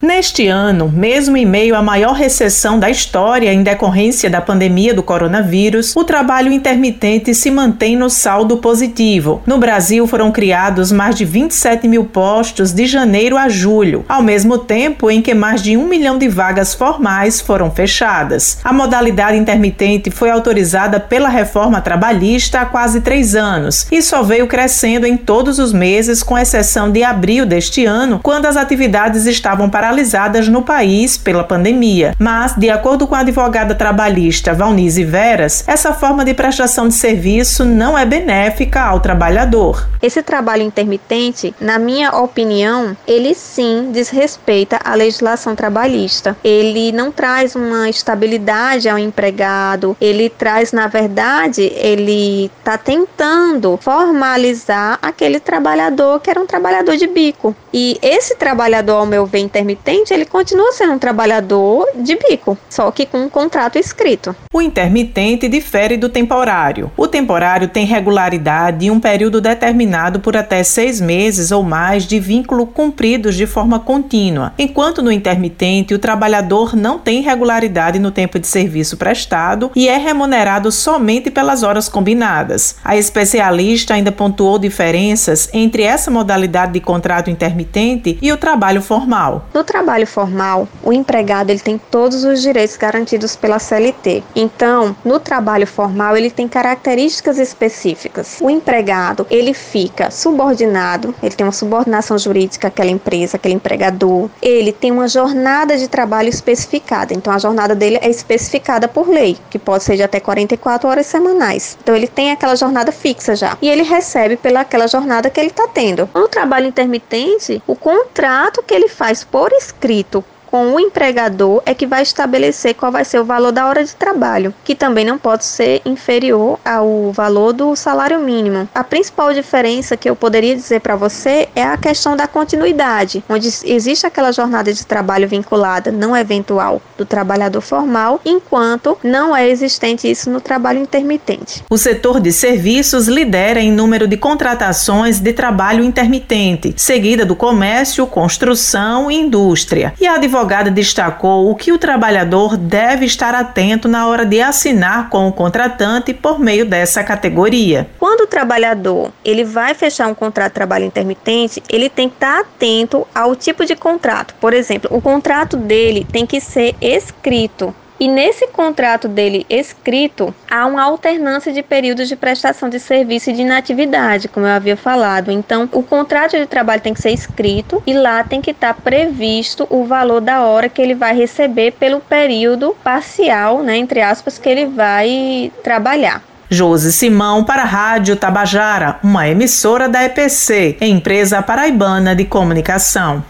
Neste ano, mesmo em meio à maior recessão da história em decorrência da pandemia do coronavírus, o trabalho intermitente se mantém no saldo positivo. No Brasil, foram criados mais de 27 mil postos de janeiro a julho, ao mesmo tempo em que mais de um milhão de vagas formais foram fechadas. A modalidade intermitente foi autorizada pela reforma trabalhista há quase três anos e só veio crescendo em todos os meses, com exceção de abril deste ano, quando as atividades estavam para paralisadas no país pela pandemia. Mas, de acordo com a advogada trabalhista Valnise Veras, essa forma de prestação de serviço não é benéfica ao trabalhador. Esse trabalho intermitente, na minha opinião, ele sim desrespeita a legislação trabalhista. Ele não traz uma estabilidade ao empregado, ele traz, na verdade, ele está tentando formalizar aquele trabalhador que era um trabalhador de bico. E esse trabalhador, ao meu ver, intermitente, intermitente, ele continua sendo um trabalhador de bico, só que com um contrato escrito. O intermitente difere do temporário. O temporário tem regularidade e um período determinado por até seis meses ou mais de vínculo cumpridos de forma contínua, enquanto no intermitente o trabalhador não tem regularidade no tempo de serviço prestado e é remunerado somente pelas horas combinadas. A especialista ainda pontuou diferenças entre essa modalidade de contrato intermitente e o trabalho formal. No trabalho formal, o empregado ele tem todos os direitos garantidos pela CLT. Então, no trabalho formal, ele tem características específicas. O empregado, ele fica subordinado, ele tem uma subordinação jurídica àquela empresa, aquele empregador. Ele tem uma jornada de trabalho especificada. Então, a jornada dele é especificada por lei, que pode ser de até 44 horas semanais. Então, ele tem aquela jornada fixa já. E ele recebe pelaquela jornada que ele está tendo. No trabalho intermitente, o contrato que ele faz por escrito com o empregador é que vai estabelecer qual vai ser o valor da hora de trabalho, que também não pode ser inferior ao valor do salário mínimo. A principal diferença que eu poderia dizer para você é a questão da continuidade, onde existe aquela jornada de trabalho vinculada não eventual do trabalhador formal, enquanto não é existente isso no trabalho intermitente. O setor de serviços lidera em número de contratações de trabalho intermitente, seguida do comércio, construção e indústria. E a advogada destacou o que o trabalhador deve estar atento na hora de assinar com o contratante por meio dessa categoria. Quando o trabalhador ele vai fechar um contrato de trabalho intermitente, ele tem que estar atento ao tipo de contrato. Por exemplo, o contrato dele tem que ser escrito e nesse contrato dele escrito, há uma alternância de períodos de prestação de serviço e de inatividade, como eu havia falado. Então, o contrato de trabalho tem que ser escrito e lá tem que estar previsto o valor da hora que ele vai receber pelo período parcial, né, entre aspas, que ele vai trabalhar. Josi Simão para a Rádio Tabajara, uma emissora da EPC, empresa paraibana de comunicação.